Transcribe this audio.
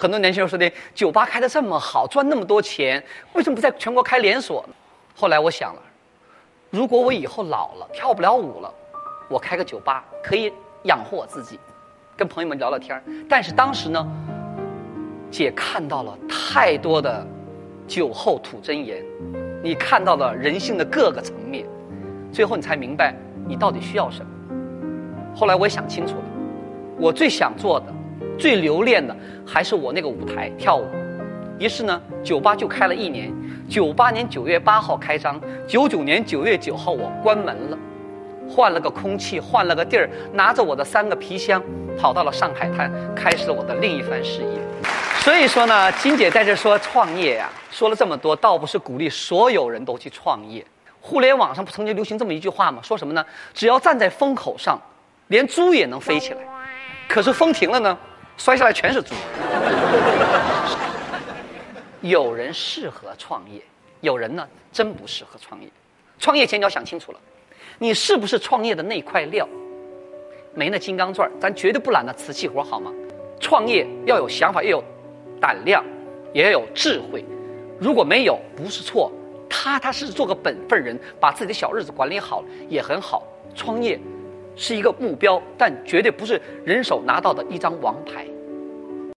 很多年轻人说的，酒吧开的这么好，赚那么多钱，为什么不在全国开连锁呢？后来我想了，如果我以后老了，跳不了舞了，我开个酒吧可以养活我自己，跟朋友们聊聊天但是当时呢，姐看到了太多的酒后吐真言，你看到了人性的各个层面，最后你才明白你到底需要什么。后来我也想清楚了，我最想做的、最留恋的还是我那个舞台跳舞。于是呢，酒吧就开了一年。九八年九月八号开张，九九年九月九号我关门了，换了个空气，换了个地儿，拿着我的三个皮箱，跑到了上海滩，开始了我的另一番事业。所以说呢，金姐在这说创业呀，说了这么多，倒不是鼓励所有人都去创业。互联网上不曾经流行这么一句话吗？说什么呢？只要站在风口上，连猪也能飞起来。可是风停了呢，摔下来全是猪。有人适合创业，有人呢真不适合创业。创业前你要想清楚了，你是不是创业的那块料？没那金刚钻咱绝对不揽那瓷器活，好吗？创业要有想法，要有胆量，也要有智慧。如果没有，不是错，踏踏实实做个本分人，把自己的小日子管理好也很好。创业是一个目标，但绝对不是人手拿到的一张王牌。